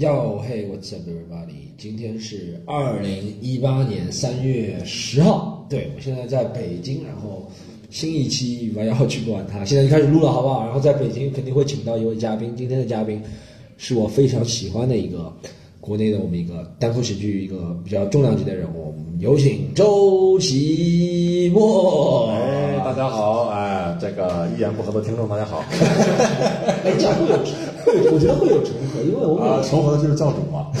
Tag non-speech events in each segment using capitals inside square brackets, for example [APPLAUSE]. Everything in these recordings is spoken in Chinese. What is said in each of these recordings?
哟嘿，What's up, everybody？今天是二零一八年三月十号，对我现在在北京，然后新一期我要去管它，现在就开始录了，好不好？然后在北京肯定会请到一位嘉宾，今天的嘉宾是我非常喜欢的一个国内的我们一个单口喜剧一个比较重量级的人物，我们有请周奇墨。哎，大家好，哎，这个一言不合的听众大家好，哎，这样会有，会我觉得会有重合，因为我们啊，重合的就是教主嘛，[LAUGHS]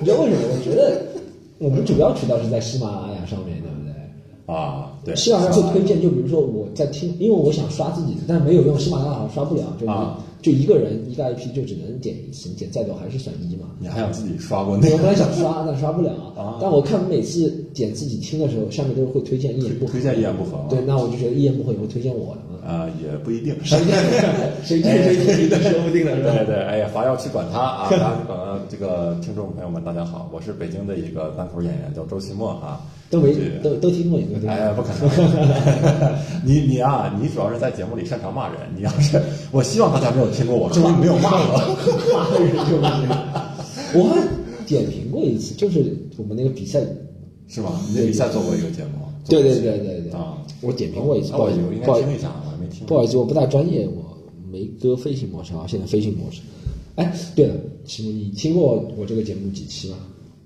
你知道为什么？我觉得我们主要渠道是在喜马拉雅上面，对不对？啊，对，喜马拉雅最推荐，就比如说我在听，因为我想刷自己的，但是没有用，喜马拉雅好像刷不了，就啊就一个人一个 IP 就只能点一次，你点再多还是选一嘛。你还想自己刷过那个我本来想刷，但刷不了。啊但我看每次点自己听的时候，上面都是会推荐一言不合。推荐一言不合吗对，那我就觉得一言不合也会推荐我的嘛。啊，也不一定，谁听 [LAUGHS] 谁听谁听，说不定的是吧？对对，哎呀，伐要去管他啊！大家管他这个听众朋友们，大家好，我是北京的一个单口演员，叫周奇墨啊。都没都都听过你个，对吧？哎呀，不可能！[LAUGHS] 你你啊，你主要是在节目里擅长骂人。你要是，我希望大家没有听过我，证明没有骂我。骂人就骂人。我还点评过一次，就是我们那个比赛，是吗？你在比赛做过一个节目？对对对对对，啊，我点评过一次，不好意思我应，不好意思该听一下，我还没听。不好意思，我不大专业，我没搁飞行模式啊，现在飞行模式。哎，对了，齐木，你听过我这个节目几期吗？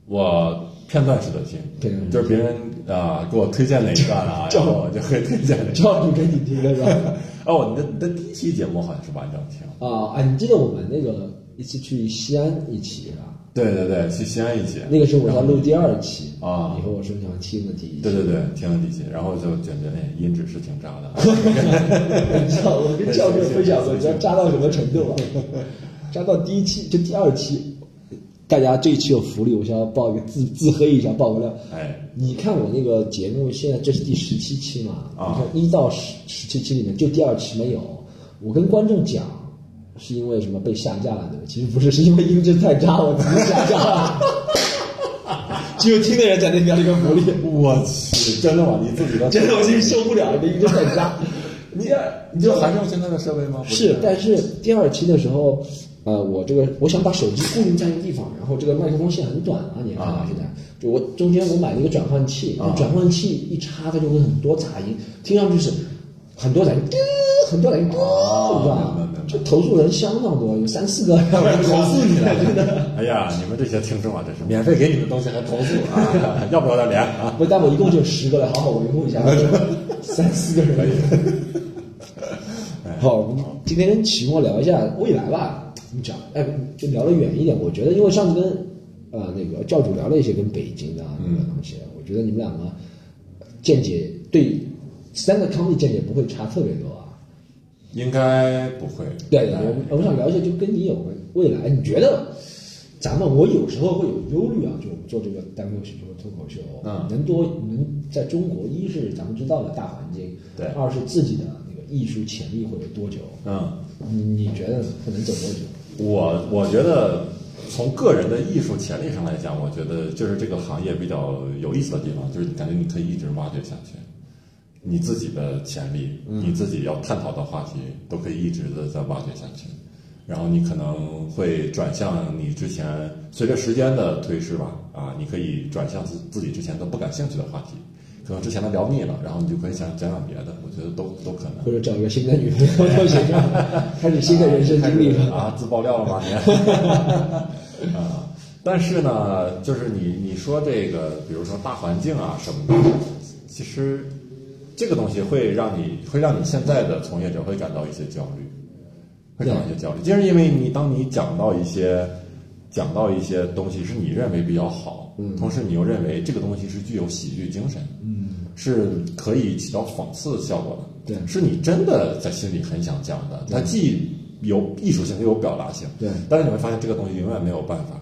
我片段式的听，对就是别人啊、给我推荐哪一段啊，[LAUGHS] 然后我就会推荐哪一段。教主给你听的是吧？哦，你的你的第一期节目好像是完整听。啊啊，你记得我们那个一次去西安一期是吧？对对对，去西安一期。那个是我在录第二期啊你和我说你想听的第一期。对对对，听了第一期，然后就觉得哎，音质是挺渣的。你知道我跟教授分享过，你知道渣到什么程度吗？渣到第一期就第二期，大家这一期有福利，我想要报一个自自黑一下，报个料。哎，你看我那个节目，现在这是第十七期嘛？啊你看一到十十七期里面，就第二期没有。我跟观众讲，是因为什么被下架了？对吧？其实不是，是因为音质太渣，我自己下架了。[LAUGHS] 只有听的人才能拿这个福利。我去，真的吗？你自己的 [LAUGHS] 真的，我自己受不了，这音质太渣。[LAUGHS] 你你就还是用现在的设备吗？是，但是第二期的时候，呃，我这个我想把手机固定在一个地方，然后这个麦克风线很短啊，你看到啊现在，就我中间我买了一个转换器，啊那转换器一插，它就会很多杂音，听上去是很多杂音，叮，很多杂音，叮，哦你知道吗？就投诉人相当多，有三四个要 [LAUGHS] 投诉你了，真的。[LAUGHS] 哎呀，你们这些听众啊，真是免费给你们东西还投诉啊，[LAUGHS] 要不要点脸啊？不，但我一共就十个了，好好维护一下，三四个人。可以。好，我们今天跟齐墨聊一下未来吧。你讲，哎，就聊得远一点。我觉得，因为上次跟呃那个教主聊了一些跟北京的啊那个东西，我觉得你们两个见解对三个康的见解不会差特别多啊。应该不会。对对对，我我想聊一下，就跟你有关未来，你觉得咱们我有时候会有忧虑啊，就我们做这个单口喜剧和脱口秀，嗯能多能在中国，一是咱们知道的大环境，对二是自己的那个艺术潜力会有多久？嗯，你你觉得可能走多久？我我觉得从个人的艺术潜力上来讲，我觉得就是这个行业比较有意思的地方，就是感觉你可以一直挖掘下去，你自己的潜力，你自己要探讨的话题，都可以一直的在挖掘下去。然后你可能会转向你之前随着时间的推逝吧，啊，你可以转向自自己之前都不感兴趣的话题，可能之前的聊腻了，然后你就可以想讲讲别的，我觉得都都可能。或者找一个新的女朋友 [LAUGHS] 都行，开始新的人生经历了。啊，自爆料了吗你？[LAUGHS] 啊，但是呢，就是你你说这个，比如说大环境啊什么的，其实这个东西会让你会让你现在的从业者会感到一些焦虑，会感到一些焦虑，就是因为你当你讲到一些讲到一些东西是你认为比较好，嗯，同时你又认为这个东西是具有喜剧精神，嗯，是可以起到讽刺效果的，对。是你真的在心里很想讲的，它既有艺术性又有表达性，对。但是你会发现这个东西永远没有办法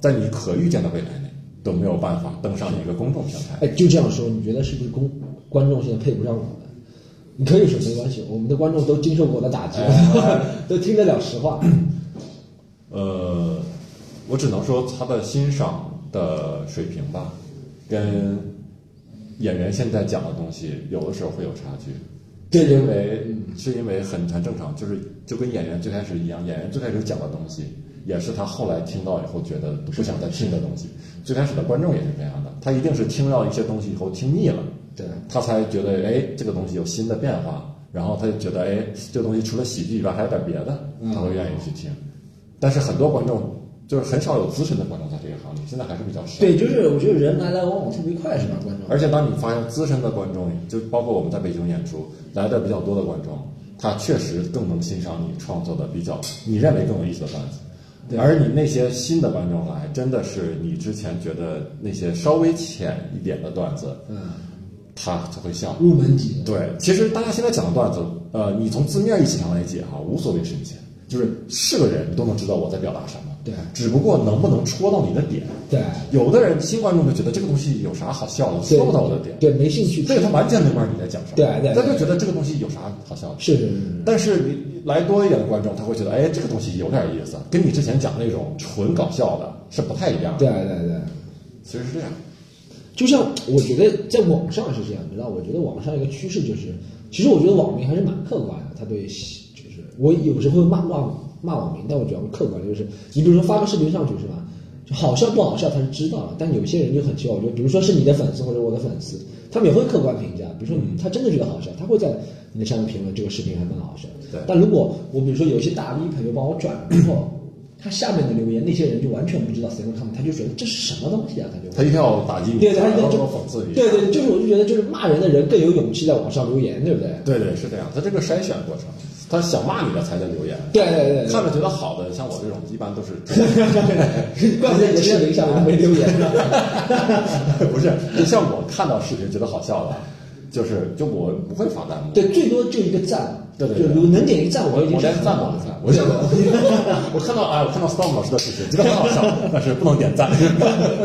在你可预见的未来内都没有办法登上一个公众平台。哎，就这样说，你觉得是不是公观众现在配不上我？们？你可以说没关系，我们的观众都经受过我的打击，[LAUGHS] 都听得了实话。呃，我只能说他的欣赏的水平吧，跟演员现在讲的东西有的时候会有差距。这因为是因为很很正常，就是就跟演员最开始一样，演员最开始讲的东西，也是他后来听到以后觉得不想再听的东西。最开始的观众也是这样的，他一定是听到一些东西以后听腻了，对，他才觉得哎这个东西有新的变化，然后他就觉得哎这个东西除了喜剧以外还有点别的，他会愿意去听。但是很多观众就是很少有资深的观众在这个行业，现在还是比较少。对，就是我觉得人来来往往特别快，是吧？观众。而且当你发现资深的观众，就包括我们在北京演出来的比较多的观众，他确实更能欣赏你创作的比较你认为更有意思的段子。对而你那些新的观众来，真的是你之前觉得那些稍微浅一点的段子，嗯，他就会笑。入门级。对，其实大家现在讲的段子，呃，你从字面意思上来解哈，无所谓深浅，就是是个人都能知道我在表达什么。对只不过能不能戳到你的点。对有的人新观众就觉得这个东西有啥好笑的，戳不到我的点。对，没兴趣。所以他完全没法你在讲啥。对对他就觉得这个东西有啥好笑的。是是是是。但是你来多一点的观众，他会觉得，哎，这个东西有点意思，跟你之前讲那种纯搞笑的是不太一样的。对对对。其实是这样。就像我觉得在网上是这样，你知道？我觉得网上一个趋势就是，其实我觉得网民还是蛮客观的，他对就是我有时候会骂骂骂网民，但我主要是客观，就是你比如说发个视频上去是吧？就好笑不好笑他是知道的，但有些人就很奇怪，我觉得比如说是你的粉丝或者我的粉丝，他们也会客观评价，比如说你他真的觉得好笑，他会在你的下面评论这个视频还蛮好笑。对但如果我比如说有一些大 V 朋友帮我转了之后，他下面的留言那些人就完全不知道 stand up comedy，他就觉得这是什么东西啊，他就他一定要打击你，对，他然后就讽刺你。对对，就是我就觉得，就是骂人的人更有勇气在网上留言，对不对？对对是这样，他这个筛选过程，他想骂你的才能留言。对对对对看着觉得好的，像我这种一般都是，怪不得你的视频下面都没留言呢。[LAUGHS] 不是，就像我看到视频觉得好笑的，就是就我不会发弹幕。对，最多就一个赞。对对对就能点一个赞，我已经我连赞都不赞，我就 [LAUGHS] 我看到哎，我看到 Storm 老师的视频，觉得很好笑，[LAUGHS] 但是不能点赞，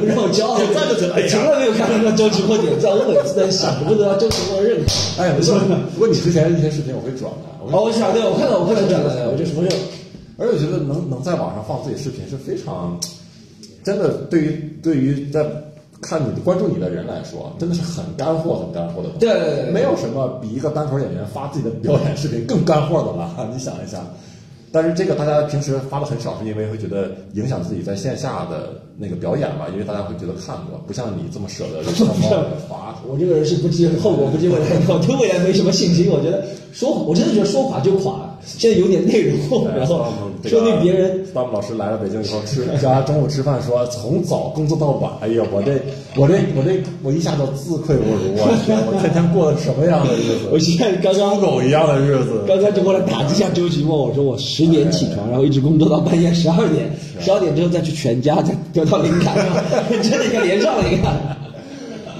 让我骄傲。点赞就觉得哎从来没有看到过周奇墨点赞，我每次在想，不得到周奇墨认可。哎，不过不过你之前一些视频我会转的，我会哦，我想对，我看到我看到转了，我就什么认而且我觉得能能在网上放自己视频是非常，真的对于对于在看你关注你的人来说，真的是很干货、很干货的东西。对对对对没有什么比一个单口演员发自己的表演视频更干货的了。[LAUGHS] 你想一想，但是这个大家平时发的很少，是因为会觉得影响自己在线下的那个表演吧？因为大家会觉得看过，不像你这么舍得上报发。我这个人是不计后果、不计未来，我对未来没什么信心。我觉得说，我真的觉得说垮就垮了。现在有点内容，然后说对别人。Storm 老师来了北京以后吃，家中午吃饭说从早工作到晚，哎呀，我这我这我这我一下子自愧不如，我天，我天天过的什么样的日子？我现在刚刚狗一样的日子。刚刚就过来打击一下周奇墨，我说我十点起床，然后一直工作到半夜十二点，十二点之后再去全家，再得到灵感，真的应该连上了，一个。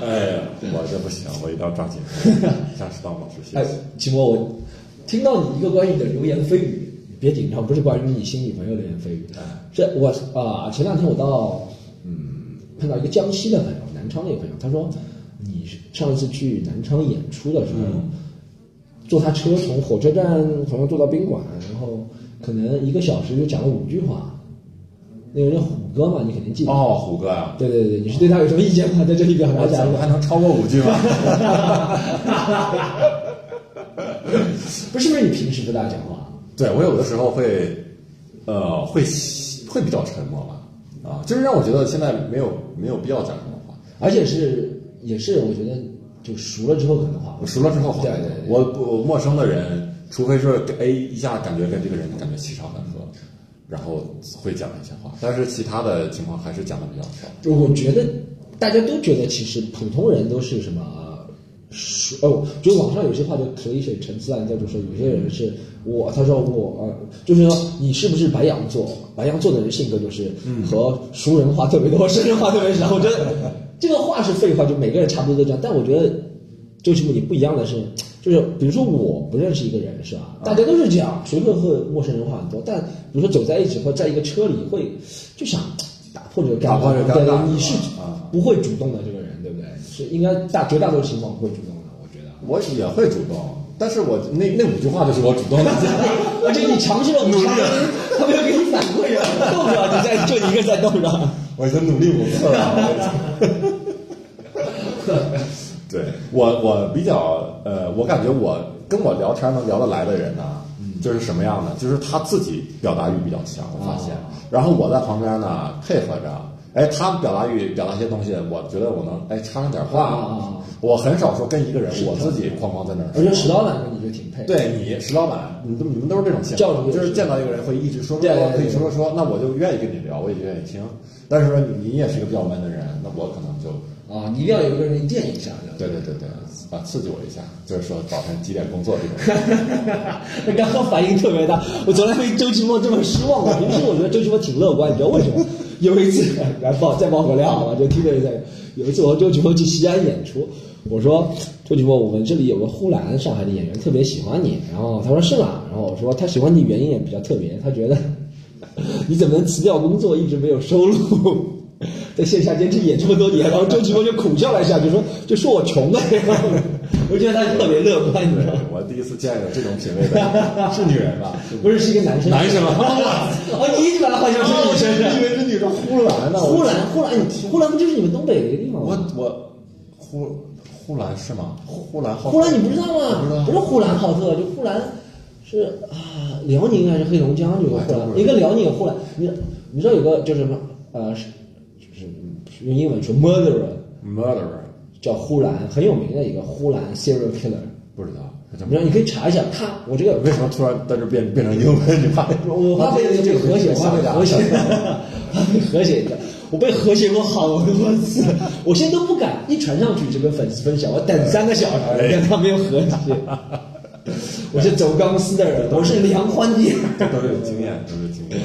哎呀，我这不行，我一定要抓紧 [LAUGHS] 向 Storm 老师学哎习。，奇墨，我听到你一个关于你的流言蜚语，别紧张，不是关于你新女朋友的流言蜚语，这我啊、前两天我到嗯碰到一个江西的朋友，南昌的一个朋友，他说你上一次去南昌演出的时候，坐他车从火车站好像坐到宾馆，然后可能一个小时就讲了五句话。那个人虎哥嘛，你肯定记得。哦，虎哥啊、对对对，你是对他有什么意见吗？在这里表达我一下讲。[LAUGHS] 的还能超过五句吗？[LAUGHS] [LAUGHS] 不是不是你平时不大讲话？对我有的时候会，呃，会会比较沉默吧，啊，就是让我觉得现在没有没有必要讲什么话。而且是也是我觉得就熟了之后可能话我熟了之后好，对对对我我陌生的人，除非是哎一下感觉跟这个人感觉气场很合，然后会讲一些话，但是其他的情况还是讲的比较少。就我觉得大家都觉得其实普通人都是什么熟哦，就网上有些话就可以写陈词滥调，就说有些人是我，他说我呃，就是说你是不是白羊座？白羊座的人性格就是和熟人话特别多，生人话特别少。我觉得 [LAUGHS] 这个话是废话，就每个人差不多都这样。但我觉得周奇墨你不一样的是，就是比如说我不认识一个人是吧？大家都是这样，谁会和陌生人话很多？但比如说走在一起或在一个车里会就想打破这个尴打破这个尴对你是啊不会主动的这个人，对不对？是应该大绝大多数情况不会主动的，我觉得。我也会主动，但是我那那五句话就是我主动的。[LAUGHS] 而且你尝试了五十分，他没有给你反馈啊，动着你在就你一个在动着。我已经努力五次了。[LAUGHS] 对我，我比较呃，我感觉我跟我聊天能聊得来的人呢、就是什么样的？就是他自己表达欲比较强，我发现哦，然后我在旁边呢配合着。哎，他们表达欲表达一些东西，我觉得我能哎插上点话。啊我很少说跟一个人我自己哐哐在那儿说。我觉得石老板跟你就挺配。对你石老板，你都你们都是这种性格，就是见到一个人会一直说说对可以说说说，那我就愿意跟你聊，我也愿意听。但是说你你也是一个比较闷的人，那我可能就啊，你一定要有一个人垫一下，对对对对啊刺激我一下，就是说早晨几点工作这种。他 [LAUGHS] 刚刚反应特别大，我从来没周奇墨这么失望过。平时我觉得周奇墨挺乐观，你知道为什么？有一次，来爆再爆个料我，就听着在有一次我和周奇墨去西安演出，我说周奇墨，我们这里有个呼兰，上海的演员特别喜欢你，然后他说是吗？然后我说他喜欢你原因也比较特别，他觉得你怎么能辞掉工作，一直没有收入？[LAUGHS] 在线下坚持演这么多年，然后周奇墨就苦笑了一下，就说就说我穷呗，[LAUGHS] 我觉得他特别乐观，你知道吗？我第一次见有这种品味的，[LAUGHS] 是女人吧？不是，是一个男生。男生啊！[LAUGHS] 哦，你一直把他幻想成女生我以为是女生呼兰呢。呼兰，呼兰，呼兰不就是你们东北的一个地方吗？我我呼呼兰是吗？呼兰浩特呼兰你不知道吗？不是呼兰浩特，就呼兰是啊，辽宁还是黑龙江有个呼兰，一个辽宁有呼兰。你你知道有个就是什么呃，是就是用英文说 murderer murderer 叫呼兰，很有名的一个呼兰 serial killer。不知道，这怎么你知道你可以查一下他，我这个为什么突然在这变变成英文？你怕我怕被这个和谐，我怕被和谐，[LAUGHS] 怕被和谐一下。我被和谐过好多次，我现在都不敢一传上去就跟粉丝分享，我等三个小时，跟他没有和谐。[LAUGHS] 我是走钢丝的人，我是梁欢姐，[LAUGHS] 都是有经验，都是经验。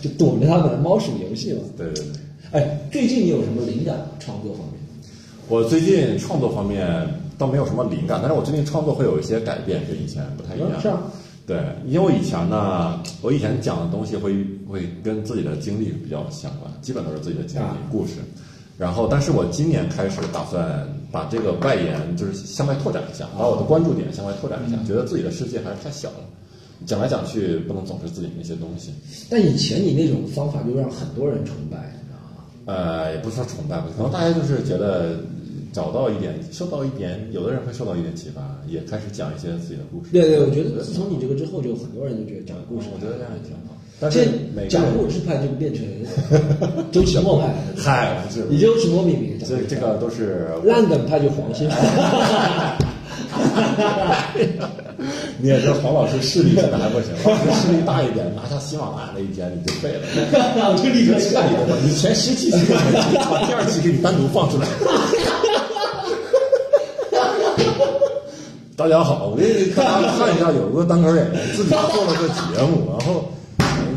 就躲着他们猫鼠游戏嘛。对对对。哎，最近你有什么灵感创作方面？我最近创作方面倒没有什么灵感，但是我最近创作会有一些改变，跟以前不太一样。是啊。对，因为我以前呢，我以前讲的东西会会跟自己的经历比较相关，基本都是自己的经历、啊故事。然后，但是我今年开始打算把这个外延就是向外拓展一下，把我的关注点向外拓展一下，觉得自己的世界还是太小了，讲来讲去不能总是自己那些东西。但以前你那种方法就让很多人崇拜，你知道吗？呃，也不是说崇拜吧，可能大家就是觉得找到一点，受到一点，有的人会受到一点启发，也开始讲一些自己的故事。对对，我觉得自从你这个之后，就很多人都觉得讲故事，我觉得这样也挺好。但是讲故事派就变成周奇墨派了，嗨，不是，以周奇墨命名的。这这个都是烂梗派就黄先生。[LAUGHS] 你也知道黄老师势力现在还不行，老师势力大一点，拿下喜马拉雅那一天你就废了。[LAUGHS] 我就立刻彻底的，[LAUGHS] 你前十期节目把第二期给你单独放出来。大家好，我给大家看一下，有个单口演员自己做了个节目，然后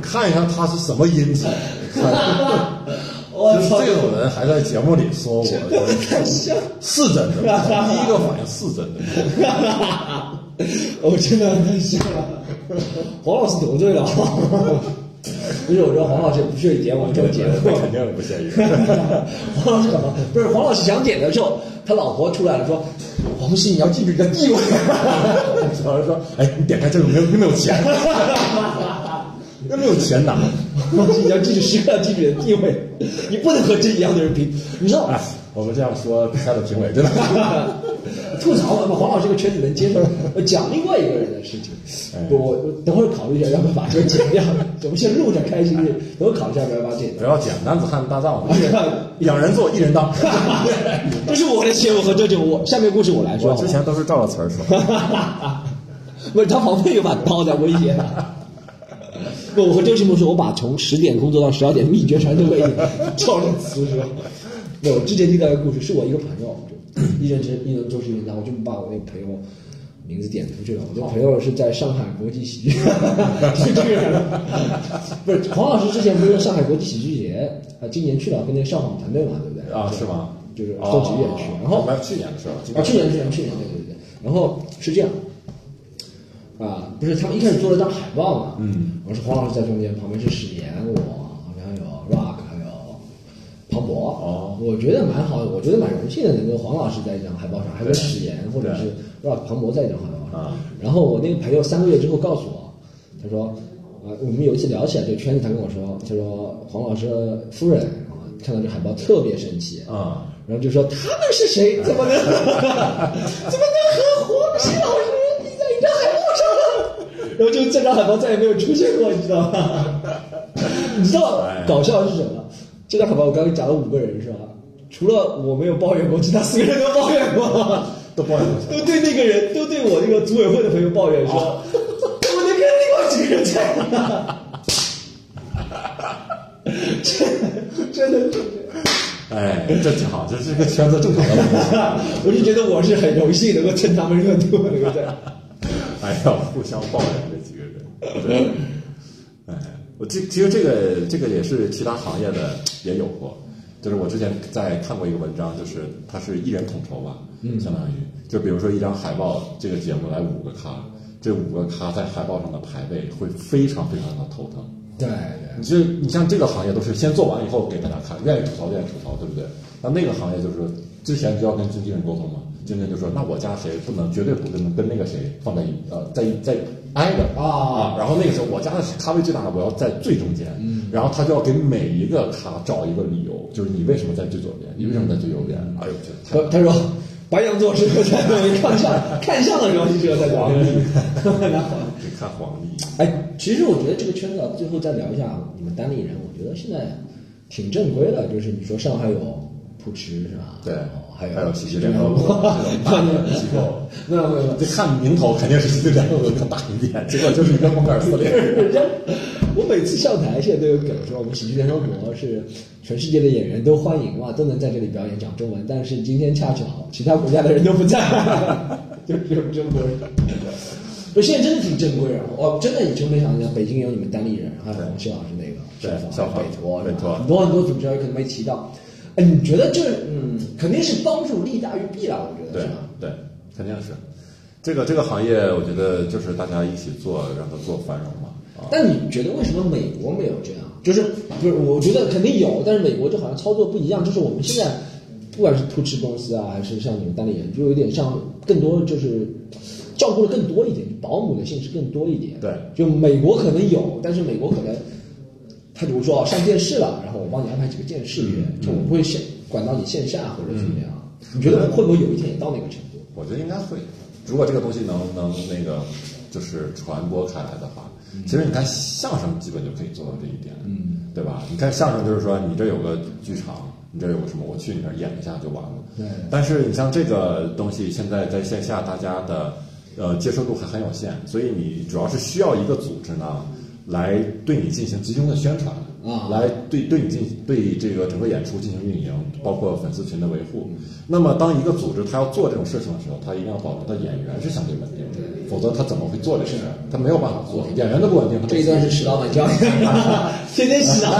看一下他是什么音质。就是我操，这种人还在节目里说我，太像，是真的，第一个反应是真的。[LAUGHS] 我真的太笑了。黄老师得罪了，不是，我说黄老师不屑于点我这个节目。肯定不屑于。[LAUGHS] 黄老师干嘛？不是黄老师想点的时候，他老婆出来了说：“黄西，你要记住你的地位。黄 [LAUGHS] 老师说，哎，你点开这个没有，又没有钱，又没有钱拿。黄西，你要记住时刻要记住你的地位，你不能和这一样的人比。你知道，哎，我们这样说，比赛的评委真的。[LAUGHS] 吐槽嘛，黄老师这个圈子能接受。[LAUGHS] 讲另外一个人的事情，我我我等会儿考虑一下要不要把这个剪掉。我们先录着开心的，等会儿考虑一下要不要把它剪掉。不要剪，男子汉大丈夫，[LAUGHS] 两人做，一人当。[LAUGHS] 这是我的节目和这就我下面故事我来说。我之前都是照着词儿说。不是，他旁边有把刀在威胁他。不，我和周奇墨说，我把从十点工作到十二点秘诀全都给你，照着词说。我之前听到一个故事，是我一个朋友，就一人之一人做事情，然后，我就把我那个朋友名字点出去了。我这朋友是在上海国际喜剧，[LAUGHS] 是这个人，不是黄老师之前不是上海国际喜剧节啊，今年去了，跟那个上访团队嘛，对不对？啊，是吗？就是周几远去，然后哦去年的时候，啊，去年去年去年对对对，然后是这样，啊，不是他们一开始做了张海报嘛，嗯，我是黄老师在中间，旁边是史岩，我庞博，哦我觉得蛮好的，我觉得蛮荣幸的，能跟黄老师在一张海报上，还有史岩或者是 Rock 庞博在一张海报上，啊然后我那个朋友三个月之后告诉我，他说，呃，我们有一次聊起来这个圈子，他跟我说，他说黄老师的夫人啊看到这海报特别生气，啊，然后就说他们是谁？怎么能怎么能和黄西老师立在一张海报上？然后就这张海报再也没有出现过，你知道吗？你知道哎搞笑是什么？这张海报我刚刚讲了五个人是吧？除了我没有抱怨过，其他四个人都抱怨过。都抱怨过。都对那个人，都对我那个组委会的朋友抱怨说，[LAUGHS] 我能跟另外几个人在哪？[LAUGHS] 真真的是这样，哎，这挺好，这是个圈子正常。[LAUGHS] 我就觉得我是很荣幸能够蹭他们热度，能够在。哎呀，互相抱怨这几个人。我这其实这个这个也是其他行业的也有过，就是我之前在看过一个文章，就是它是一人统筹吧，嗯，相当于就比如说一张海报，这个节目来五个咖，这五个咖在海报上的排位会非常非常的头疼。对你这你像这个行业都是先做完以后给大家看，愿意吐槽愿意吐槽，对不对？那那个行业就是之前就要跟经纪人沟通嘛，经纪人就说那我家谁不能绝对不跟跟那个谁放在一呃在在挨着啊然后那个时候我家的咖位最大的我要在最中间，嗯，然后他就要给每一个咖找一个理由，就是你为什么在最左边，你为什么在最右边？哎呦，这太他他说白羊座适合在看相看相的时候就适合在左边。[LAUGHS] 然 [LAUGHS] 后得看黄历。哎，其实我觉得这个圈子啊，最后再聊一下你们单立人，我觉得现在挺正规的，就是你说上海有扑哧是吧？对还有还有喜剧联合国这种 [LAUGHS] 大机构，没有没有，这看名头肯定是喜剧联合国更大一点，结果就是一个蒙尔斯脸。人家，我每次上台现在都有梗说，我们喜剧联合国是全世界的演员都欢迎嘛，都能在这里表演讲中文。但是今天恰巧其他国家的人都不在，[LAUGHS] 就只有中国人。我现在真的挺正规啊！我，真的你真没想到，北京有你们单立人，还有黄西老师那个对北托，北托很多很多组织可能没提到。哎，你觉得这嗯，肯定是帮助利大于弊了，我觉得对是吧？对，肯定是。这个这个行业，我觉得就是大家一起做，让它做繁荣嘛。啊，但你觉得为什么美国没有这样？就是不是？我觉得肯定有，但是美国就好像操作不一样。就是我们现在不管是扑哧公司啊，还是像你们单立人，就有点像更多就是照顾的更多一点，保姆的性质更多一点。对，就美国可能有，但是美国可能他比如说上电视了，然后我帮你安排几个电视员，就我不会线管到你线下或者怎么样。你觉得会不会有一天也到那个程度？我觉得应该会。如果这个东西能能那个就是传播开来的话，其实你看相声基本就可以做到这一点，嗯，对吧？你看相声就是说你这有个剧场，你这有个什么，我去你那儿演一下就完了。对但是你像这个东西，现在在线下大家的呃接受度还很有限，所以你主要是需要一个组织呢，来对你进行集中的宣传啊来对对你进对这个整个演出进行运营，包括粉丝群的维护。那么，当一个组织他要做这种事情的时候，他一定要保证他演员是相对稳定的，否则他怎么会做这个事？他没有办法做，演员都不稳定。他这一段是石老板教你的，[LAUGHS] 天天洗澡，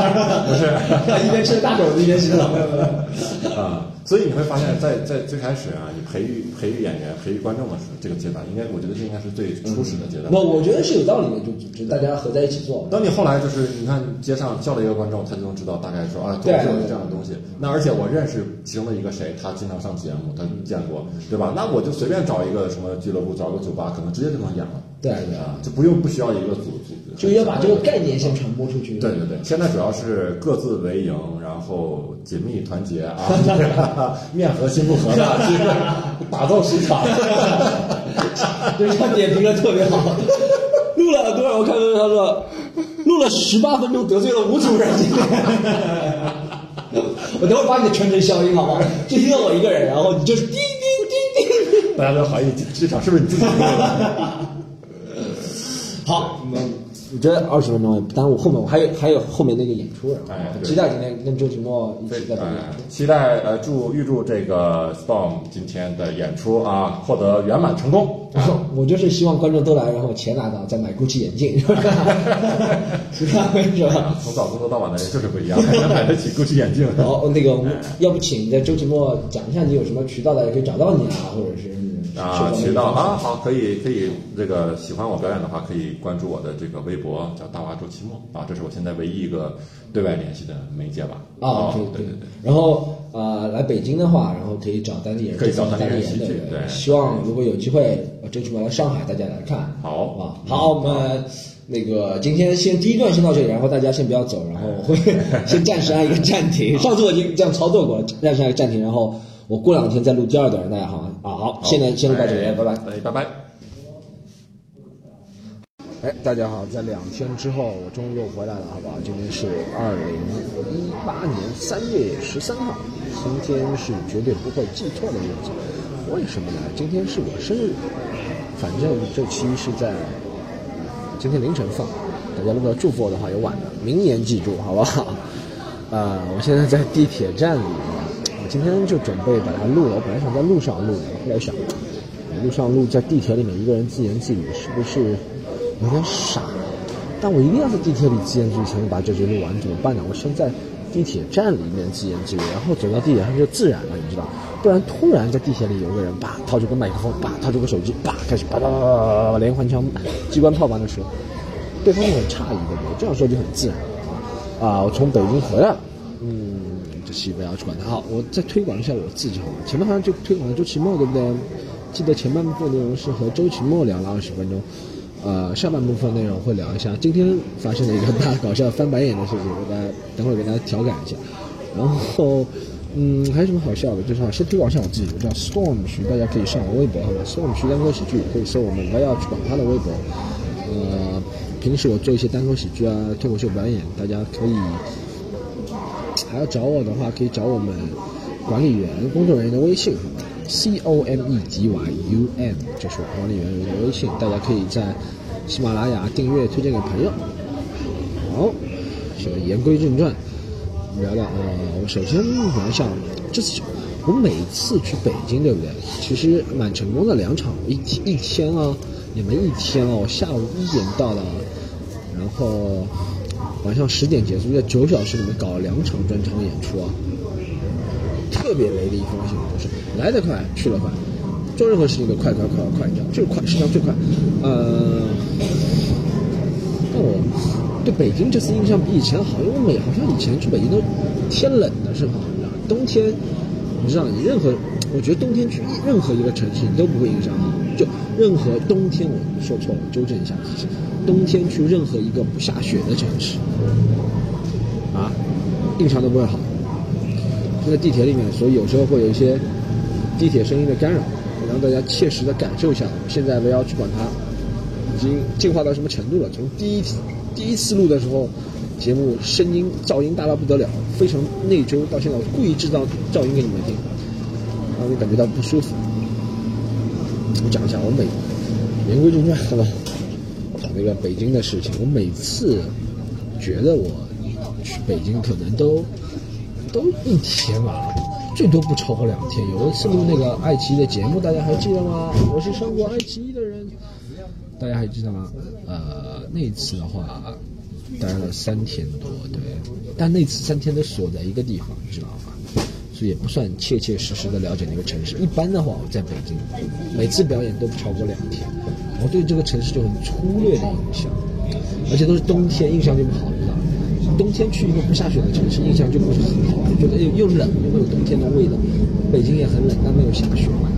不是 [LAUGHS] 一边吃大肘子一边洗澡。[LAUGHS] 啊，所以你会发现在在最开始啊，你培育培育演员、培育观众的时候，这个阶段，应该我觉得这应该是最初始的阶段。我我觉得是有道理的，就组织大家合在一起做。当你后来就是你看街上叫了一个观众，他就能知道大概说啊，对脱口秀有这样的东西。那而且我认识其中的一个谁，他经常上节目，他见过，对吧？那我就随便找一个什么俱乐部，找个酒吧，可能直接就能演了。对对啊，就不用不需要一个组组织，就要把这个概念先传播出去。对对对，现在主要是各自为营，然后紧密团结啊，[LAUGHS] 面和心不和的，这个打造市场。[LAUGHS] 对，他点评的特别好。录了多少？我看到他说录了十八分钟，得罪了五组人。[LAUGHS] 我等会儿把你的全程消音好吗？就听到我一个人，然后你就是叮叮叮叮。大家都怀疑这场是不是你自己录的？好，我们我觉得二十分钟也不耽误后面，我还有还有后面那个演出，然后哎期待今天跟周奇墨一起在这里演呃出。期待呃祝预祝这个 Storm 今天的演出啊获得圆满成功。然 [LAUGHS] 后我就是希望观众都来，然后钱拿到，再买 GUCCI 眼镜，[LAUGHS] 是吧？是吧？是吧？从早工作到晚的人就是不一样，还 [LAUGHS] 能买得起 GUCCI 眼镜。然后那个，我们要不请在周奇墨讲一下你有什么渠道大家可以找到你啊，或者是啊，渠道啊，好，可以可以，这个喜欢我表演的话，可以关注我的这个微博，叫大娃周奇墨啊，这是我现在唯一一个对外联系的媒介吧。啊，哦对对对对。然后呃，来北京的话，然后可以找当地人，可以找当地人对希望如果有机会，呃周奇墨来上海，大家来看。好啊，好，我们那个今天先第一段先到这里，然后大家先不要走，然后我会 [LAUGHS] 先暂时按一个暂停。上次我已经这样操作过了，暂时按一个暂停，然后我过两天再录第二段，大家好啊，好，现在先录到这里，哎拜拜。哎，拜拜。哎，大家好！在两天之后，我终于又回来了，好不好？今天是二零一八年三月十三号，今天是绝对不会记错的日子。为什么呢？今天是我生日。反正这期是在今天凌晨放，大家如果要祝福我的话，有晚了，明年记住，好不好？呃，我现在在地铁站里，今天就准备把它录了。我本来想在路上录的，后来想，路上录在地铁里面一个人自言自语，是不是？有点傻，但我一定要在地铁里自言自语才能把这句录完，怎么办呢？我先在地铁站里面自言自语，然后走到地铁上就自然了，你知道？不然突然在地铁里有个人叭掏出个麦克风，叭掏出个手机，叭开始叭叭叭叭叭连环枪、机关炮般的说，对方就很诧异，对不对？这样说就很自然。啊，我从北京回来了，嗯，这期不要去管它。好，我再推广一下我自己好吗？前面好像就推广了周奇墨，对不对？记得前半部分内容是和周奇墨聊了二十分钟。呃，下半部分内容会聊一下今天发生的一个大搞笑翻白眼的事情，我大家等会儿给大家调侃一下。然后，嗯，还有什么好笑的？就是先推广一下我自己，我叫 Storm 徐，大家可以上我微博好吗？Storm 徐单口喜剧可以搜我们，不要去管他的微博。呃，平时我做一些单口喜剧啊、脱口秀表演，大家可以还要找我的话，可以找我们管理员、工作人员的微信，好吗？C O M E G Y U M，就是我管理员的微信，大家可以在喜马拉雅订阅，推荐给朋友。好，现在言归正传，聊聊呃，我首先聊一下这次我每次去北京，对不对？其实蛮成功的两场，一一天啊，也没一天哦，下午一点到了，然后晚上十点结束，在九小时里面搞了两场专场演出啊。特别雷的一封信就是来得快去得快，做任何事情都快快快快掉，就是快，世界上最快。呃，但我对北京这次印象比以前好，因为我每好像以前去北京都天冷的是吧？冬天，你知道，你任何，我觉得冬天去任何一个城市你都不会印象好，就任何冬天我说错了，纠正一下，冬天去任何一个不下雪的城市，啊，印象都不会好。就在地铁里面，所以有时候会有一些地铁声音的干扰，让大家切实的感受一下。现在不要去管它，已经进化到什么程度了？从第一第一次录的时候，节目声音噪音大到不得了，非常内疚，到现在我故意制造噪音给你们听，让你感觉到不舒服。我讲一下，我每言归正传，好吧？那个北京的事情。我每次觉得我去北京可能都。都一天吧，最多不超过两天。有一次录那个爱奇艺的节目，大家还记得吗？我是上过爱奇艺的人，大家还记得吗？呃，那次的话待了三天多，对。但那次三天都锁在一个地方，你知道吗？所以也不算切切实实的了解那个城市。一般的话，我在北京，每次表演都不超过两天。我对这个城市就很粗略的印象，而且都是冬天，印象就不好。你知道冬天去一个不下雪的城市，印象就不是很好，觉得又又冷，又没有冬天的味道。北京也很冷，但没有下雪嘛。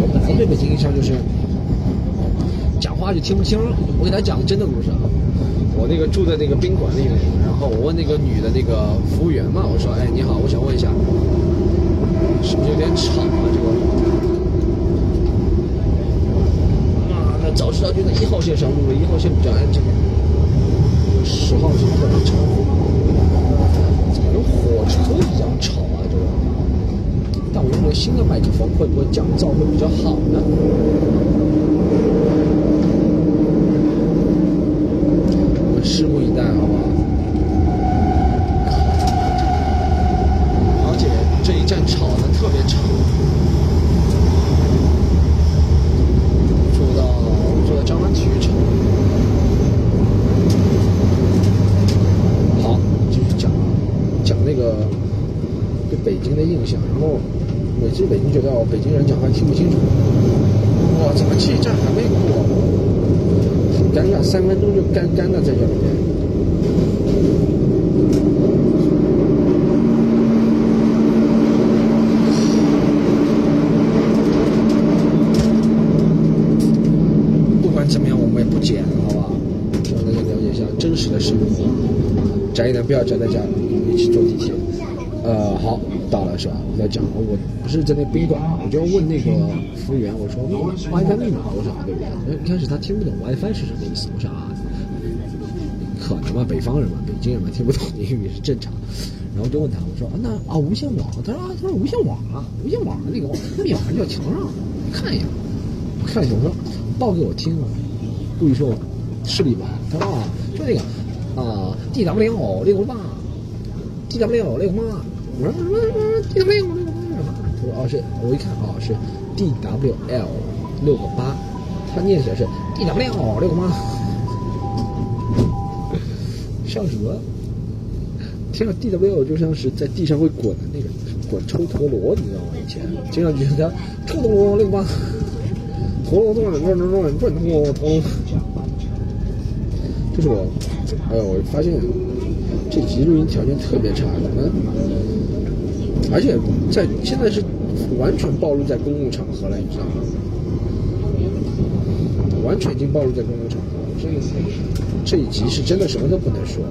我本来对北京印象就是讲话就听不清。我给他讲个真的故事啊，我那个住在那个宾馆里面，然后我问那个女的那个服务员嘛，我说：“哎，你好，我想问一下，是不是有点吵啊？这个？”妈的，早知道就在一号线上录了，一号线比较安静。十号线特别吵，怎么跟火车一样吵啊？这个，但我用了新的麦克风，会不会降噪会比较好呢？我们拭目以待，好不好？而且这一站吵的特别吵。体育场好，继续讲啊，讲那个对北京的印象，然后每次北京觉得哦，北京人讲话听不清楚，哇，怎么气站还没过？很尴尬，三分钟就干干的在这里面。不管怎么样，我们也不剪，好吧？让大家了解一下真实的生活。宅一点，不要宅在家里，一起坐地铁。呃，好，到了是吧？我在讲，我不是在那宾馆嘛，我就问那个服务员，我说 WiFi 密码多少，对不对？一开始他听不懂 WiFi 是什么意思，我想啊，可能吧，北方人嘛，北京人嘛，听不懂英语是正常。然后就问他，我说啊，那啊无线网，他说啊，他说无线网啊，无线网那个密码就在墙上，看一眼，我看一眼，我说报给我听，故意说我视力不好，他说啊，就那个啊 D W 六个八，D W 六个八，我说什么什么 D W 六个八什么？他说哦是，我一看哦是 D W L 六个八，他念起来是 D W 六个八，上什么？听到 D W 就像是在地上会滚的那个滚抽陀螺，你知道吗？以前经常觉得抽陀螺六个八，陀螺转转转转转转陀螺陀螺。就是我，哎呦，我发现这集录音条件特别差，可能，而且在现在是完全暴露在公共场合了，你知道吗？完全已经暴露在公共场合了，所以这一集是真的什么都不能说。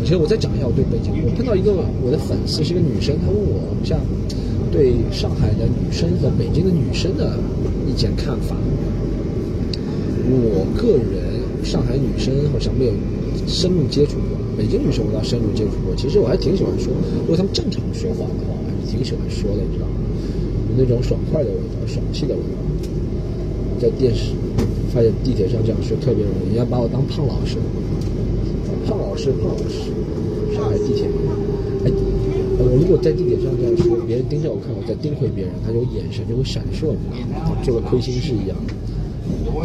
而且我再讲一下我对北京，我碰到一个我的粉丝是一个女生，她问我像对上海的女生和北京的女生的意见看法。我个人上海女生好像没有深入接触过，北京女生我倒深入接触过。其实我还挺喜欢说，如果她们正常说话的话，我还是挺喜欢说的，你知道吗？有那种爽快的味道，爽气的味道。在电视发现地铁上这样说特别容易，人家把我当胖老师。胖老师，胖老师，上海地铁。哎，我如果在地铁上这样说，别人盯着我看，我再盯回别人，他就眼神就会闪烁，你知道吗？做了亏心事一样。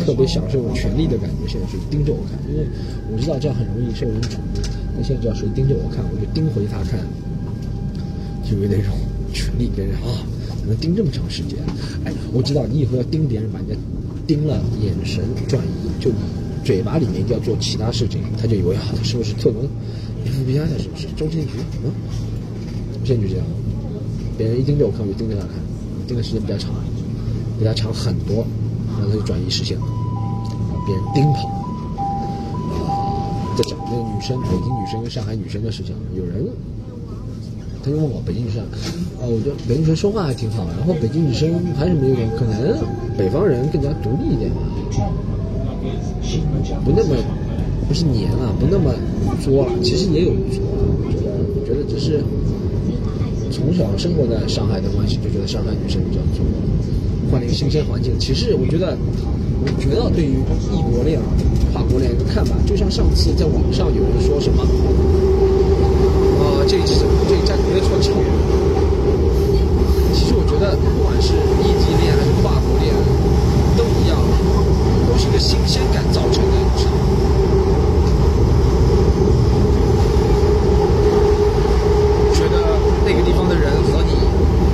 特别享受权力的感觉，现在是盯着我看，因为我知道这样很容易受人瞩目。那现在只要谁盯着我看，我就盯回他看，就有那种权力别人啊，能盯这么长时间。哎，我知道你以后要盯别人，把人家盯了，眼神转移，就嘴巴里面一定要做其他事情，他就以为啊，他是不是特工？FBI 的是不是中情局？嗯，我现在就这样，别人一盯着我看，我就盯着他看，盯的时间比较长，比他长很多。然后他就转移视线了，把别人盯跑。在讲那个女生，北京女生跟上海女生的事情，有人他就问我北京女生，啊，我觉得北京女生说话还挺好，然后北京女生还是没有点可能北方人更加独立一点吧，不那么不是黏了，不那么作了，其实也有作，我觉得，我觉得只是从小生活在上海的关系，就觉得上海女生比较作。换了一个新鲜环境，其实我觉得，我觉得对于异国恋啊、跨国恋的看法，就像上次在网上有人说什么，呃，这一集这一站绝对错场。其实我觉得，不管是异地恋还是跨国恋，都一样，都是一个新鲜感造成的，你知道吗？觉得那个地方的人和你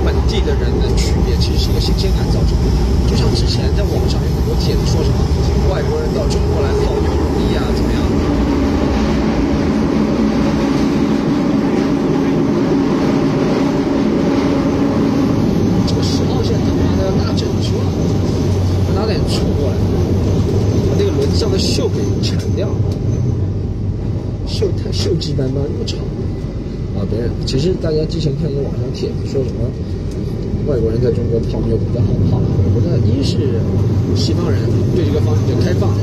本地的人的区别，其实是一个新鲜感造成的。就像之前在网上有很多帖子说什么外国人到中国来泡妞容易啊，怎么样？这个十号线他妈的要大整修了，要拿点醋过来，把那个轮子上的锈给铲掉，锈太锈迹斑斑，那么长。啊，别人其实大家之前看一个网上帖子说什么外国人在中国泡妞比较好泡，我觉得一是西方人对这个方面就开放，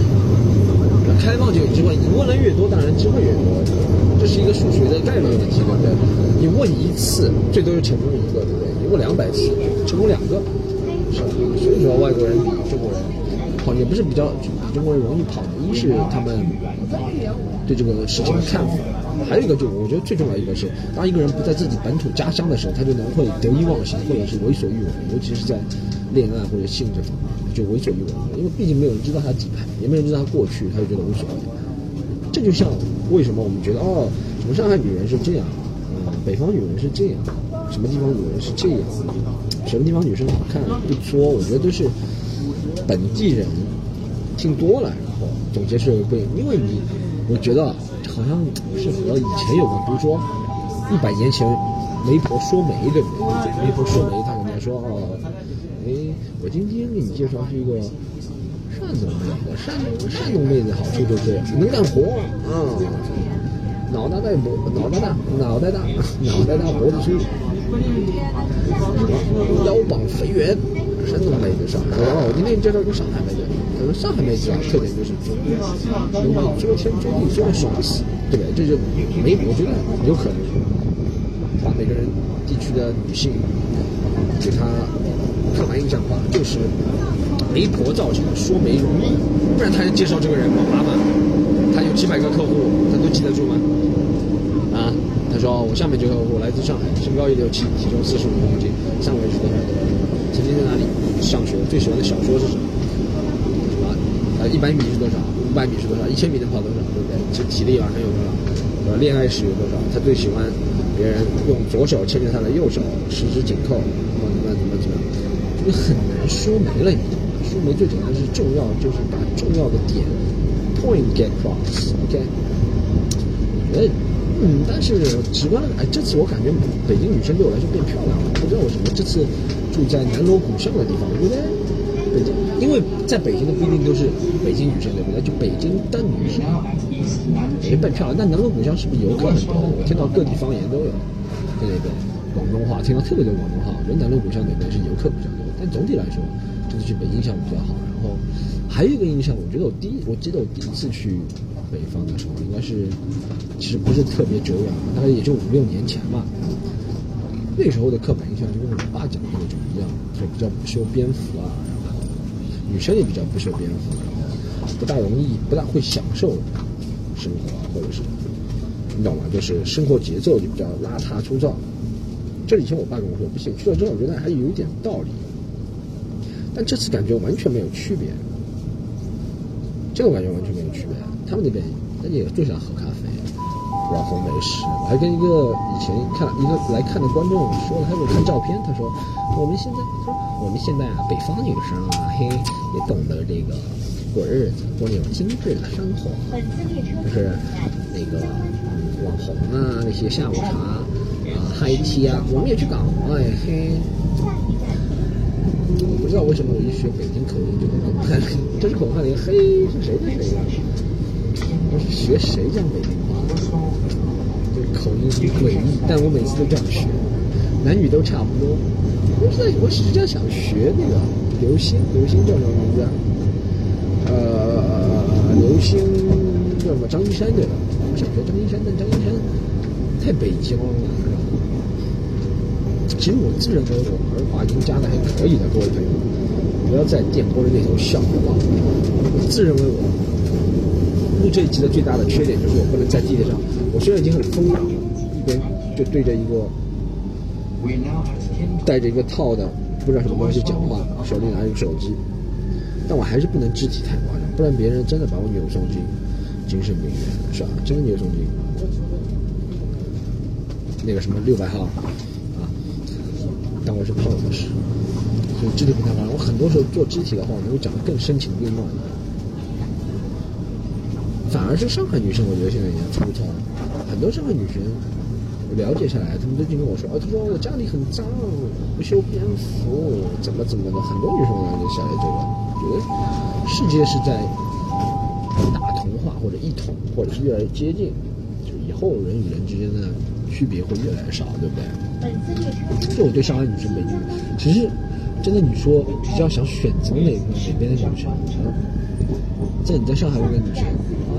那开放就有机会，你问的越多，当然机会越多，这是一个数学的概率问题，对不对？你问一次最多就成功一个，对不对？你问两百次成功两个，是吧？所以说外国人比中国人泡也不是比较比中国人容易泡的，一是他们对这个事情的看法。还有一个，就我觉得最重要一个是，当一个人不在自己本土家乡的时候，他就能会得意忘形，或者是为所欲为，尤其是在恋爱或者性这方面，就为所欲为。因为毕竟没有人知道他底牌，也没有人知道他过去，他就觉得无所谓。这就像为什么我们觉得哦，什么上海女人是这样，嗯，北方女人是这样，什么地方女人是这样，什么地方女生好看不作，我觉得都是本地人听多了，然后总结出来不因为你，我觉得。好像是和以前有个，比如说一百年前媒婆说媒，对不对？媒婆说媒，他跟人家说哦，哎，我今天给你介绍是一个山东妹子，山山东妹子好处就是能干活啊。脑袋大脖，脑袋大，脑袋大，脑袋大脖子粗，腰膀肥圆，山东妹子上海。哦，我今天介绍一个上海妹子，可能。上海妹子啊，特点就是有没有遮天遮地遮得爽死，对不对？这就没，我觉得有可能。把每个人地区的女性给她刻板印象化，就是媒婆造型，说媒容易，不然他介绍这个人好麻烦。他有几百个客户，他都记得住吗？啊，他说我下面这个客户来自上海，身高一六七，体重四十五公斤，上围是多少？曾经在哪里上学？最喜欢的小说是什么？啊，呃，一百米是多少？五百米是多少？一千米能跑多少？对不对？这体力啊，还有多少？呃，恋爱史有多少？他最喜欢别人用左手牵着他的右手，十指紧扣，怎么怎么怎么怎么样？这个很难说没了，已经。说没最简单是重要，就是把重要的点。Point get cross，OK？我觉得，嗯，但是直观的，哎，这次我感觉北京女生对我来说变漂亮了，不知道为什么。这次住在南锣鼓巷的地方，我觉得北京，因为在北京的不一定都是北京女生，对不对？就北京的女生也变漂亮。但南锣鼓巷是不是游客很多？我听到各地方言都有，对对对，广东话听到特别多广东话。我觉得南锣鼓巷那边是游客比较多，但总体来说，就是去北京项目比较好。然后。还有一个印象，我觉得我第一，我记得我第一次去北方的时候，应该是其实不是特别久远，大概也就五六年前吧。那时候的刻板印象就是我爸讲的那种一样，就比较不修边幅啊，然后女生也比较不修边幅，然后不大容易、不大会享受生活，或者是你懂吗？就是生活节奏就比较邋遢粗糙。这以前我爸跟我说不行，去了之后我觉得还有点道理，但这次感觉完全没有区别。这个感觉完全没有区别。他们那边那也最想喝咖啡，网红美食。我还跟一个以前看一个来看的观众说了，他给我看照片，他说我们现在他说我们现在啊，北方女生啊，嘿，也懂得这个过日子，过那种精致的生活，就是那个网红啊，那些下午茶啊嗨 t 啊，我们也去搞，哎嘿。我不知道为什么我一学北京口音就口汉，这是口汉连嘿是谁的声音？我是学谁讲北京这口音很诡异，但我每次都这样学，男女都差不多。我是我实际上想学那个刘星，刘星叫什么名字？呃，刘星叫什么？张一山对吧？我想学张一山，但张一山太北京了。其实我自认为我儿化音加的还可以的，各位朋友，不要在电波的那头笑，好不好？我自认为我这一集的最大的缺点就是我不能在地铁上，我虽然已经很疯了，一边就对着一个带着一个套的不知道什么东西讲话，手里拿着手机，但我还是不能肢体太夸张，不然别人真的把我扭送进精神病院，是吧？真的扭送进那个什么六百号啊。当我是胖子时，所以肢体不太好。我很多时候做肢体的话，我能够讲得更深情并茂。反而是上海女生，我觉得现在也粗糙。很多上海女生，我了解下来，她们最近跟我说：“啊，她说我家里很脏，不修边幅，怎么怎么的。”很多女生了解下来这个，觉得世界是在大同化或者一统，或者是越来越接近，就以后人与人之间的区别会越来越少，对不对？这我对上海女生、北京，其实真的你说比较想选择哪个哪边的女生？在你在上海那个女生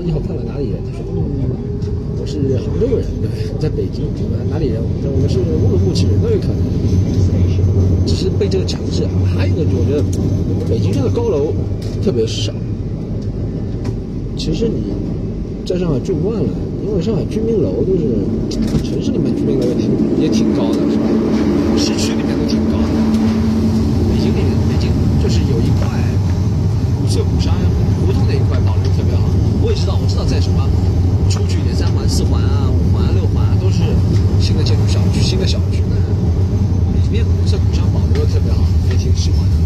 你好漂亮，哪里人？他说嗯，我是杭州人，对在北京，哪里人？我说我是乌鲁木齐人，都有可能。只是被这个强制啊。还有一个，我觉得北京这个高楼特别少。其实你在上海住惯了。因为上海居民楼都是城市里面居民楼也挺也挺高的，是吧？市区里面都挺高的。北京里面，北京就是有一块古色古香胡同那一块保留的特别好。我也知道，我知道在什么出去一点三环、四环啊、五环、六环啊，都是新的建筑小区、新的小区，里面古色古香保留的特别好，也挺喜欢的。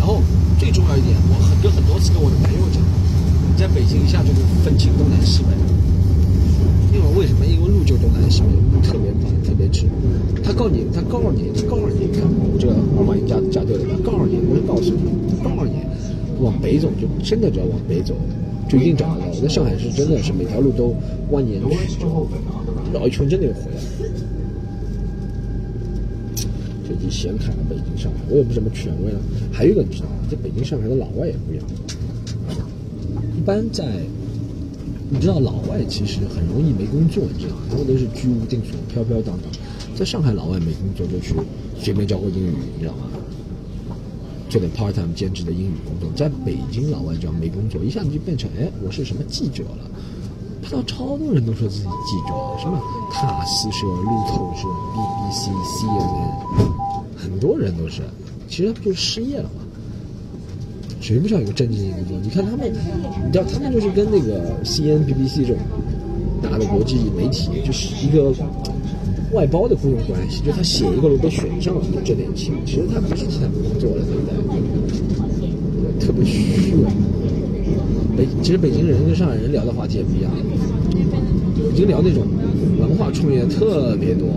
然后最重要一点，我很跟很多次跟我的朋友讲，你在北京一下就能分清东南西北。因为为什么？因为路就东南西北，特别烦，特别直。他告诉你，他告诉你，他告诉你，看我这个二马音加加对了吧？告诉你，不是告诉你，告诉你，往北走就真的只要往北走，就一定找得到。我在上海是真的是每条路都蜿蜒曲折，绕一圈真的就回来了。这集显卡了北京、上海，我也不是什么权威了。还有一个你知道吗？在北京、上海的老外也不一样。一般在，你知道老外其实很容易没工作，你知道吗？他们都是居无定所、飘飘荡荡。在上海，老外没工作就去随便教个英语，你知道吗？做点 part time 兼职的英语工作。在北京，老外只要没工作，一下子就变成哎，我是什么记者了。看到超多人都说自己记者，什么塔斯社、路透社、BBC、CNN，很多人都是，其实他不就是失业了吗？谁不想有个正经工作？你看他们，你知道他们就是跟那个 C N B B C 这种大的国际媒体，就是一个外包的雇佣关系，就他写一个如果选上了，就挣点钱。其实他不是替他们工作的，对不对？特别虚伪。北其实北京人跟上海人聊的话题也不一样，北京聊那种文化创业特别多。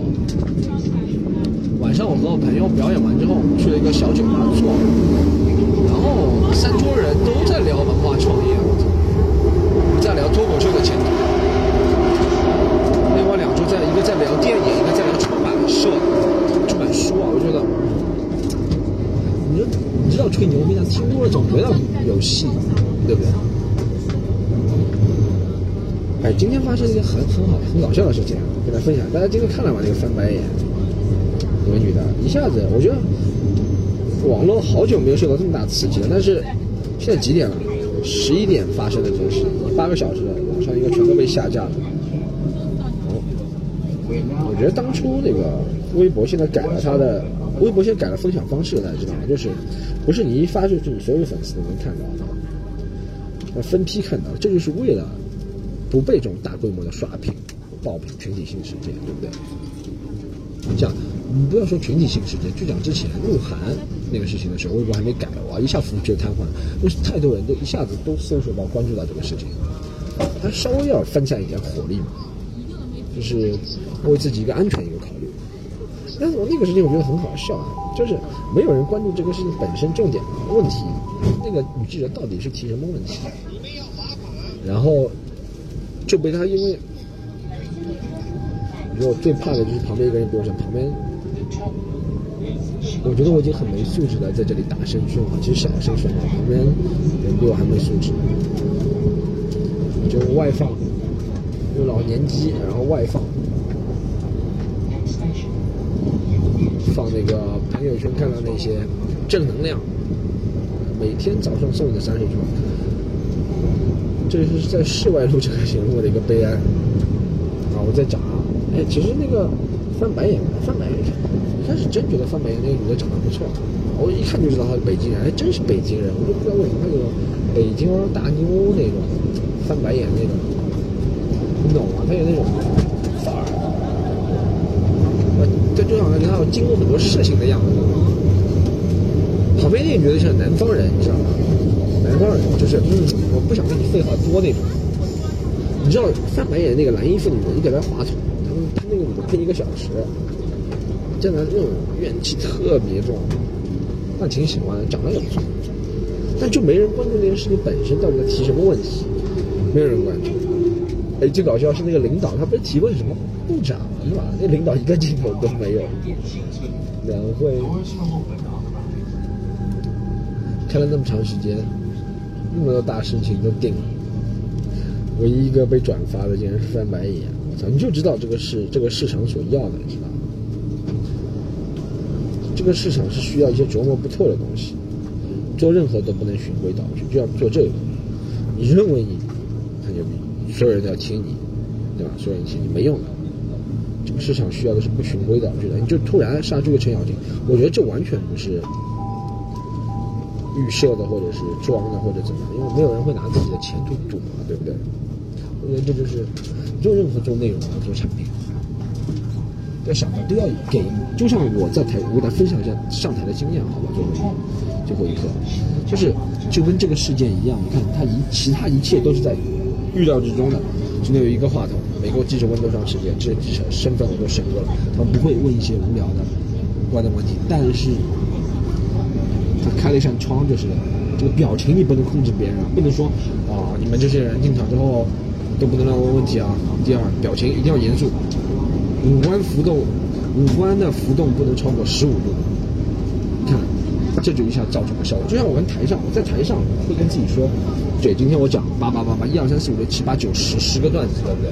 我和我朋友表演完之后，我们去了一个小酒吧坐，然后三桌人都在聊文化创业，我操，在聊脱口秀的前途。另外两桌在一个在聊电影，一个在聊出版社、出版书啊，我觉得，你说你知道吹牛逼的，听多了总觉得有戏，对不对？哎，今天发生一件很很好很搞笑的事情，跟大家分享。大家今天看了吗？那个翻白眼，美女的，一下子，我觉得网络好久没有受到这么大刺激了。但是现在几点了？十一点发生的这个事，八个小时了，网上应该全都被下架了。我觉得当初那个微博现在改了它的，微博现在改了分享方式，大家知道吗？就是不是你一发出去，你所有粉丝都能看到的，要分批看到，这就是为了。不被这种大规模的刷屏、爆屏、群体性事件，对不对？你讲，你不要说群体性事件，就讲之前鹿晗那个事情的时候，微博还没改，哇，一下服务就瘫痪，就是太多人都一下子都搜索到、关注到这个事情，他稍微要分散一点火力嘛，就是为自己一个安全一个考虑。但是我那个事情我觉得很好笑啊，就是没有人关注这个事情本身重点问题，那个女记者到底是提什么问题？然后。就被他因为，我觉得我最怕的就是旁边一个人，比如说旁边，我觉得我已经很没素质了，在这里大声说话，其实小声说话，旁边人比我还没素质，就外放，用老年机，然后外放，放那个朋友圈看到那些正能量，每天早上送你的三十句话。这是在室外录这个节目的一个悲哀啊！我在讲啊，哎，其实那个翻白眼，翻白眼，一开始真觉得翻白眼那个女的长得不错，我一看就知道她是北京人，还真是北京人，我就不知道为什么她有北京大妞那种翻白眼那种，你懂吗？她有那种范儿，在就好像她要经过很多事情的样子。旁边那个女的像南方人，你知道吗？南方人就是，嗯，我不想跟你废话多那种。你知道翻白眼那个蓝衣服女的，你给她话筒，他们他那个女的配一个小时，真的那种怨气特别重，但挺喜欢，长得也不错，但就没人关注这件事情本身到底在提什么问题，没有人关注。哎，最搞笑是那个领导，他不是提问什么部长是吧？那领导一个镜头都没有，两会开了那么长时间。那么多大事情都定了，唯一一个被转发的竟然是翻白眼，我操！你就知道这个是这个市场所要的，你知道吗？这个市场是需要一些琢磨不透的东西，做任何都不能循规蹈矩，就要做这个。你认为你很牛逼，所有人都要听你，对吧？所有人听你没用的。这个市场需要的是不循规蹈矩的，你就突然杀出个程咬金，我觉得这完全不是。预设的，或者是装的，或者怎么样？因为没有人会拿自己的钱去赌嘛，对不对？我觉得这就是做任何做内容啊，做产品，要想的都要给。就像我在台，我给大家分享一下上台的经验，好吧？最后一最后一刻，就是就跟这个事件一样，你看他一其他一切都是在预料之中的。今天有一个话筒，美国记者问多长时间，这记者身份我都审过了，他们不会问一些无聊的、无关的问题，但是。他开了一扇窗，就是这个表情你不能控制别人，不能说啊，你们这些人进场之后都不能乱问问题啊。第二，表情一定要严肃，五官浮动，五官的浮动不能超过十五度。你看，这就一下造成了效果。就像我跟台上，我在台上会跟自己说，对，今天我讲八八八八，一二三四五六七八九十十个段子，对不对？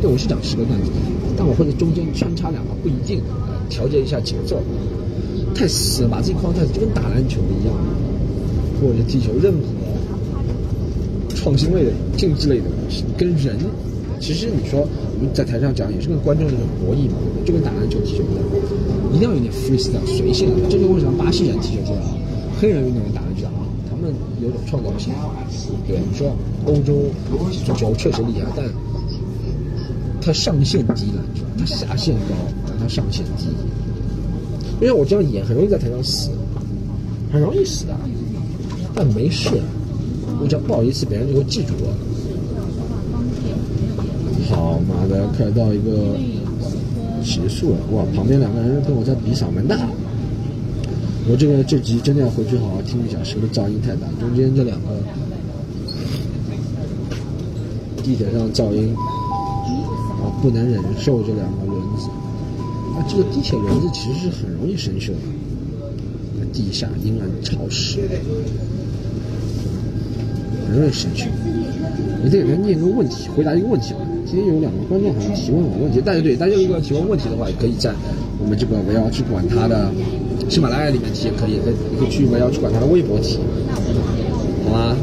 对，我是讲十个段子，但我会在中间穿插两个，不一定，调节一下节奏。太死了，把自己框太死，就跟打篮球一样，或者踢球，任何创新类的、竞技类的东西，跟人，其实你说我们在台上讲，也是跟观众那种博弈嘛，就跟打篮球、踢球一样，一定要有点 freestyle 随性。这就为什么巴西人踢球这样，黑人运动员打篮球啊，他们有种创造性。对，你说欧洲足球确实厉害，但他上限低了，他下限高，但他上限低。因为我这样演很容易在台上死，很容易死的，但没事，我只要不好意思，别人就会记住我。好，妈的，快到一个结束了，哇！旁边两个人跟我在比嗓门大，我这个这集真的要回去好好听一下，是不是噪音太大？中间这两个地铁上噪音啊，不能忍受这两个轮子。啊，这个地铁轮子其实是很容易生锈的。地下阴暗潮湿，很容易生锈。我得给他念个问题，回答一个问题啊。今天有两个观众好像提问我问题，大家对大家如果要提问问题的话，也可以在我们这个围绕去管他的喜马拉雅里面提，也可以，也可以可以去围绕去管他的微博提，好吗？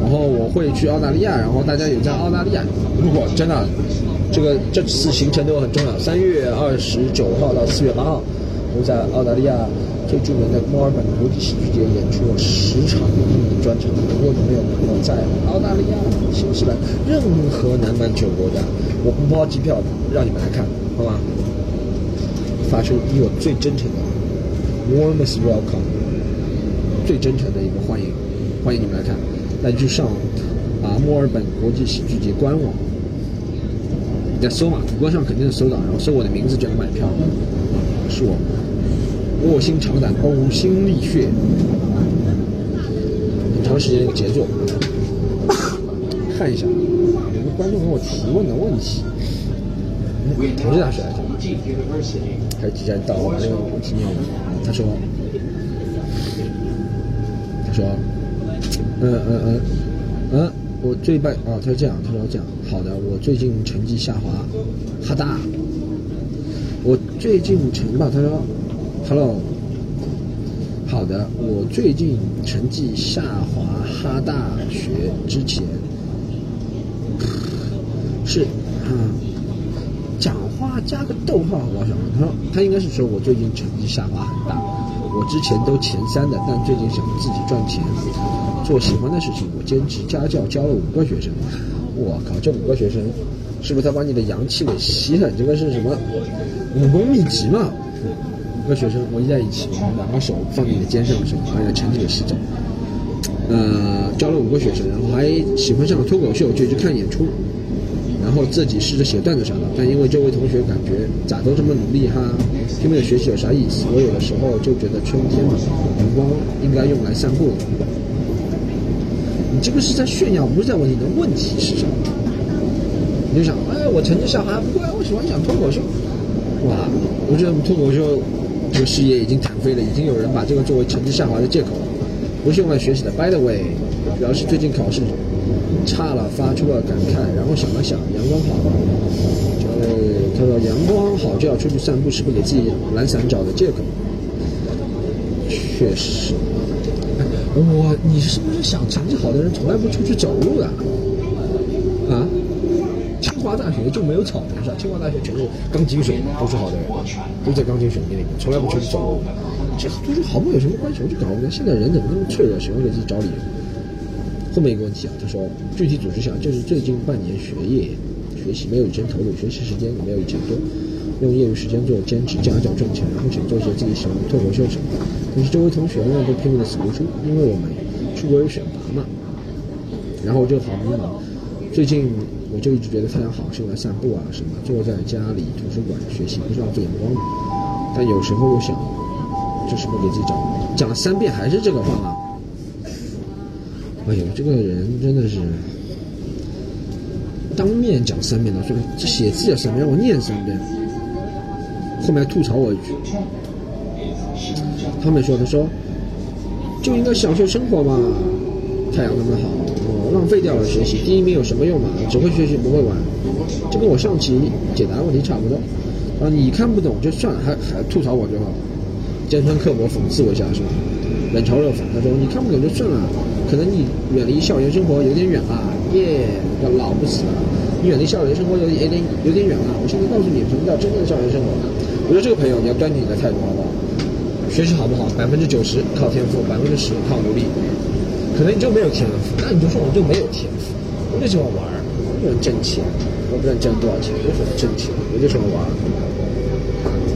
然后我会去澳大利亚，然后大家有在澳大利亚，如果真的。这个这次行程对我很重要。三月二十九号到四月八号，我在澳大利亚最著名的墨尔本国际喜剧节演出了十场英文专场。如果你们有朋友在澳大利亚、新西兰任何南半球国家，我不包机票，让你们来看，好吗？发出以我最真诚的 warmest welcome，最真诚的一个欢迎，欢迎你们来看。那就上啊墨尔本国际喜剧节官网。你在搜嘛，谷歌上肯定是搜到，然后搜我的名字就能买票。是我卧薪尝胆、呕心沥血，很长时间的一个杰作。看一下，有个观众给我提问的问题。同济大学来着，还是几站到把这个问题念完。他说，他说，嗯嗯嗯嗯。我最拜啊，他说这样，他说这样，好的，我最近成绩下滑，哈大，我最近成吧，他说，hello，好的，我最近成绩下滑，哈大学之前是啊，讲话加个逗号，好不好？他说他应该是说我最近成绩下滑很大，我之前都前三的，但最近想自己赚钱。做喜欢的事情，我兼职家教教了五个学生。我靠，这五个学生，是不是他把你的阳气给吸了？这个是什么武功秘籍嘛？五个学生围在一起，我们两个手放在你的肩上的时候，把你的成绩给吸走。呃，教了五个学生，然后还喜欢上了脱口秀，就去看演出，然后自己试着写段子啥的。但因为这位同学感觉咋都这么努力哈，拼命的学习有啥意思？我有的时候就觉得春天嘛，阳光应该用来散步的。你这个是在炫耀，不是在问你的问题是什么？你就想，哎，我成绩下滑，不过我喜欢讲脱口秀。哇，我觉得脱口秀这个事业已经弹飞了，已经有人把这个作为成绩下滑的借口了，不是用来学习的。By the way，表示最近考试差了，发出了感慨，然后想了想，阳光好，呃，他说阳光好就要出去散步，是不是给自己懒散找的借口？确实。[LAUGHS] 我，你是不是想成绩好的人从来不出去走路的？大学就没有草坪上？清华大学全是钢筋水泥，都是好的人，都在钢筋水泥里面，从来不出去走路。这读书好不好有什么关系？我就搞不明白，现在人怎么那么脆弱，喜欢给自己找理由？后面一个问题啊，他说具体组织下，就是最近半年学业学习没有以前投入，学习时间也没有以前多。用业余时间做兼职家教挣钱，然后想做一些自己喜欢的脱口秀什么的。但是周围同学呢都拼命的死读书，因为我们出国有选拔嘛。然后我就好迷茫。最近我就一直觉得太阳好是用来散步啊什么，坐在家里图书馆学习不是浪费眼光？但有时候又想，这是不是给自己找？讲了三遍还是这个话呢？哎呦，这个人真的是当面讲三遍的，说这写字也三遍，让我念三遍，后面吐槽我一句。他们说：“他说就应该享受生活嘛，太阳那么好，我浪费掉了学习，第一名有什么用嘛？只会学习不会玩，就跟我上期解答问题差不多。啊，你看不懂就算了，还还吐槽我就好，尖酸刻薄讽刺我一下是吧？冷嘲热讽，他说你看不懂就算了，可能你远离校园生活有点远了，耶，要老不死了。你远离校园生活有点有点有点远了。我现在告诉你什么叫真正的校园生活。我觉得这个朋友你要端正你的态度好不好？学习好不好？百分之九十靠天赋，百分之十靠努力。可能你就没有天赋，那你就说我就没有天赋，我就喜欢玩，我就喜欢挣钱，我不知道挣多少钱，我就喜欢挣钱，我就喜欢玩，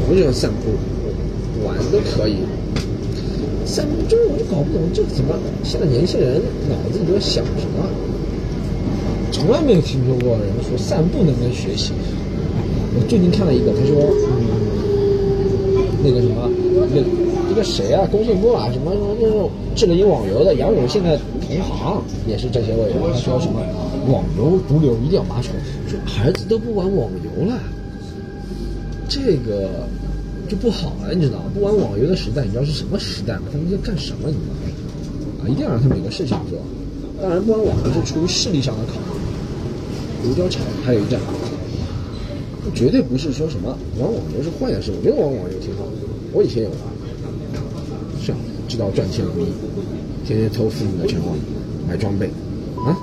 我就喜欢散步，玩都可以。散步就是我就搞不懂，这怎么现在年轻人脑子里都在想什么？从来没有听说过人说散步能跟学习。我最近看了一个，他说，嗯。那个什么，那个谁啊？工信部啊，什么什么那种智能网游的杨勇，现在同行也是这些位置。他说什么网游毒瘤一定要拔除，说孩子都不玩网游了，这个就不好了，你知道？不玩网游的时代，你知道是什么时代吗？他们在干什么？你知道吗？啊，一定要让他们有个事情做。当然，不玩网游是出于势力上的考虑。卢沟桥还有一站。绝对不是说什么玩网游是坏的事，我觉得玩网游挺好的。我以前也玩，知道赚钱容易，天天偷父母的钱花，买装备，啊！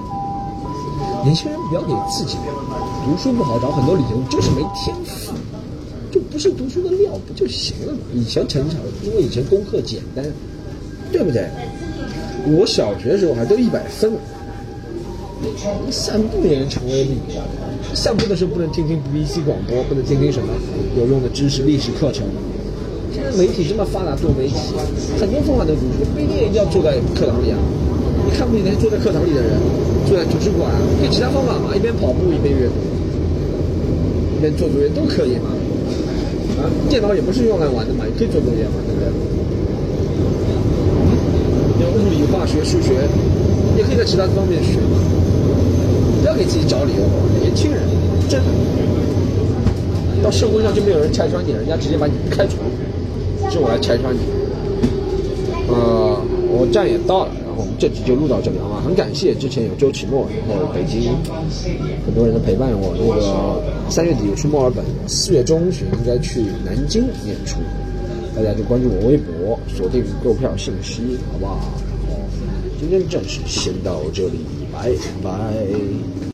年轻人不要给自己读书不好找很多理由，就是没天赋，就不是读书的料，不就行了吗？以前成长，因为以前功课简单，对不对？我小学的时候还都一百分，散步也能成为例。散步的时候不能听听 BBC 广播，不能听听什么有用的知识、历史课程。媒体这么发达，多媒体，很多方法都读书，不一定一定要坐在课堂里啊。你看不起那些坐在课堂里的人，坐在图书馆，有其他方法嘛？一边跑步一边阅读，一边做作业都可以嘛。啊，电脑也不是用来玩的嘛，也可以做作业嘛，对不对？要物理、化学、数学，也可以在其他方面学嘛。不要给自己找理由，年轻人，真的，到社会上就没有人拆穿你，人家直接把你开除，是我来拆穿你。呃，我站也到了，然后我们这集就录到这里好吗，很感谢之前有周启墨，然后北京很多人的陪伴，我那个三月底去墨尔本，四月中旬应该去南京演出，大家就关注我微博，锁定购票信息，好不好？然后今天暂时先到这里。拜拜。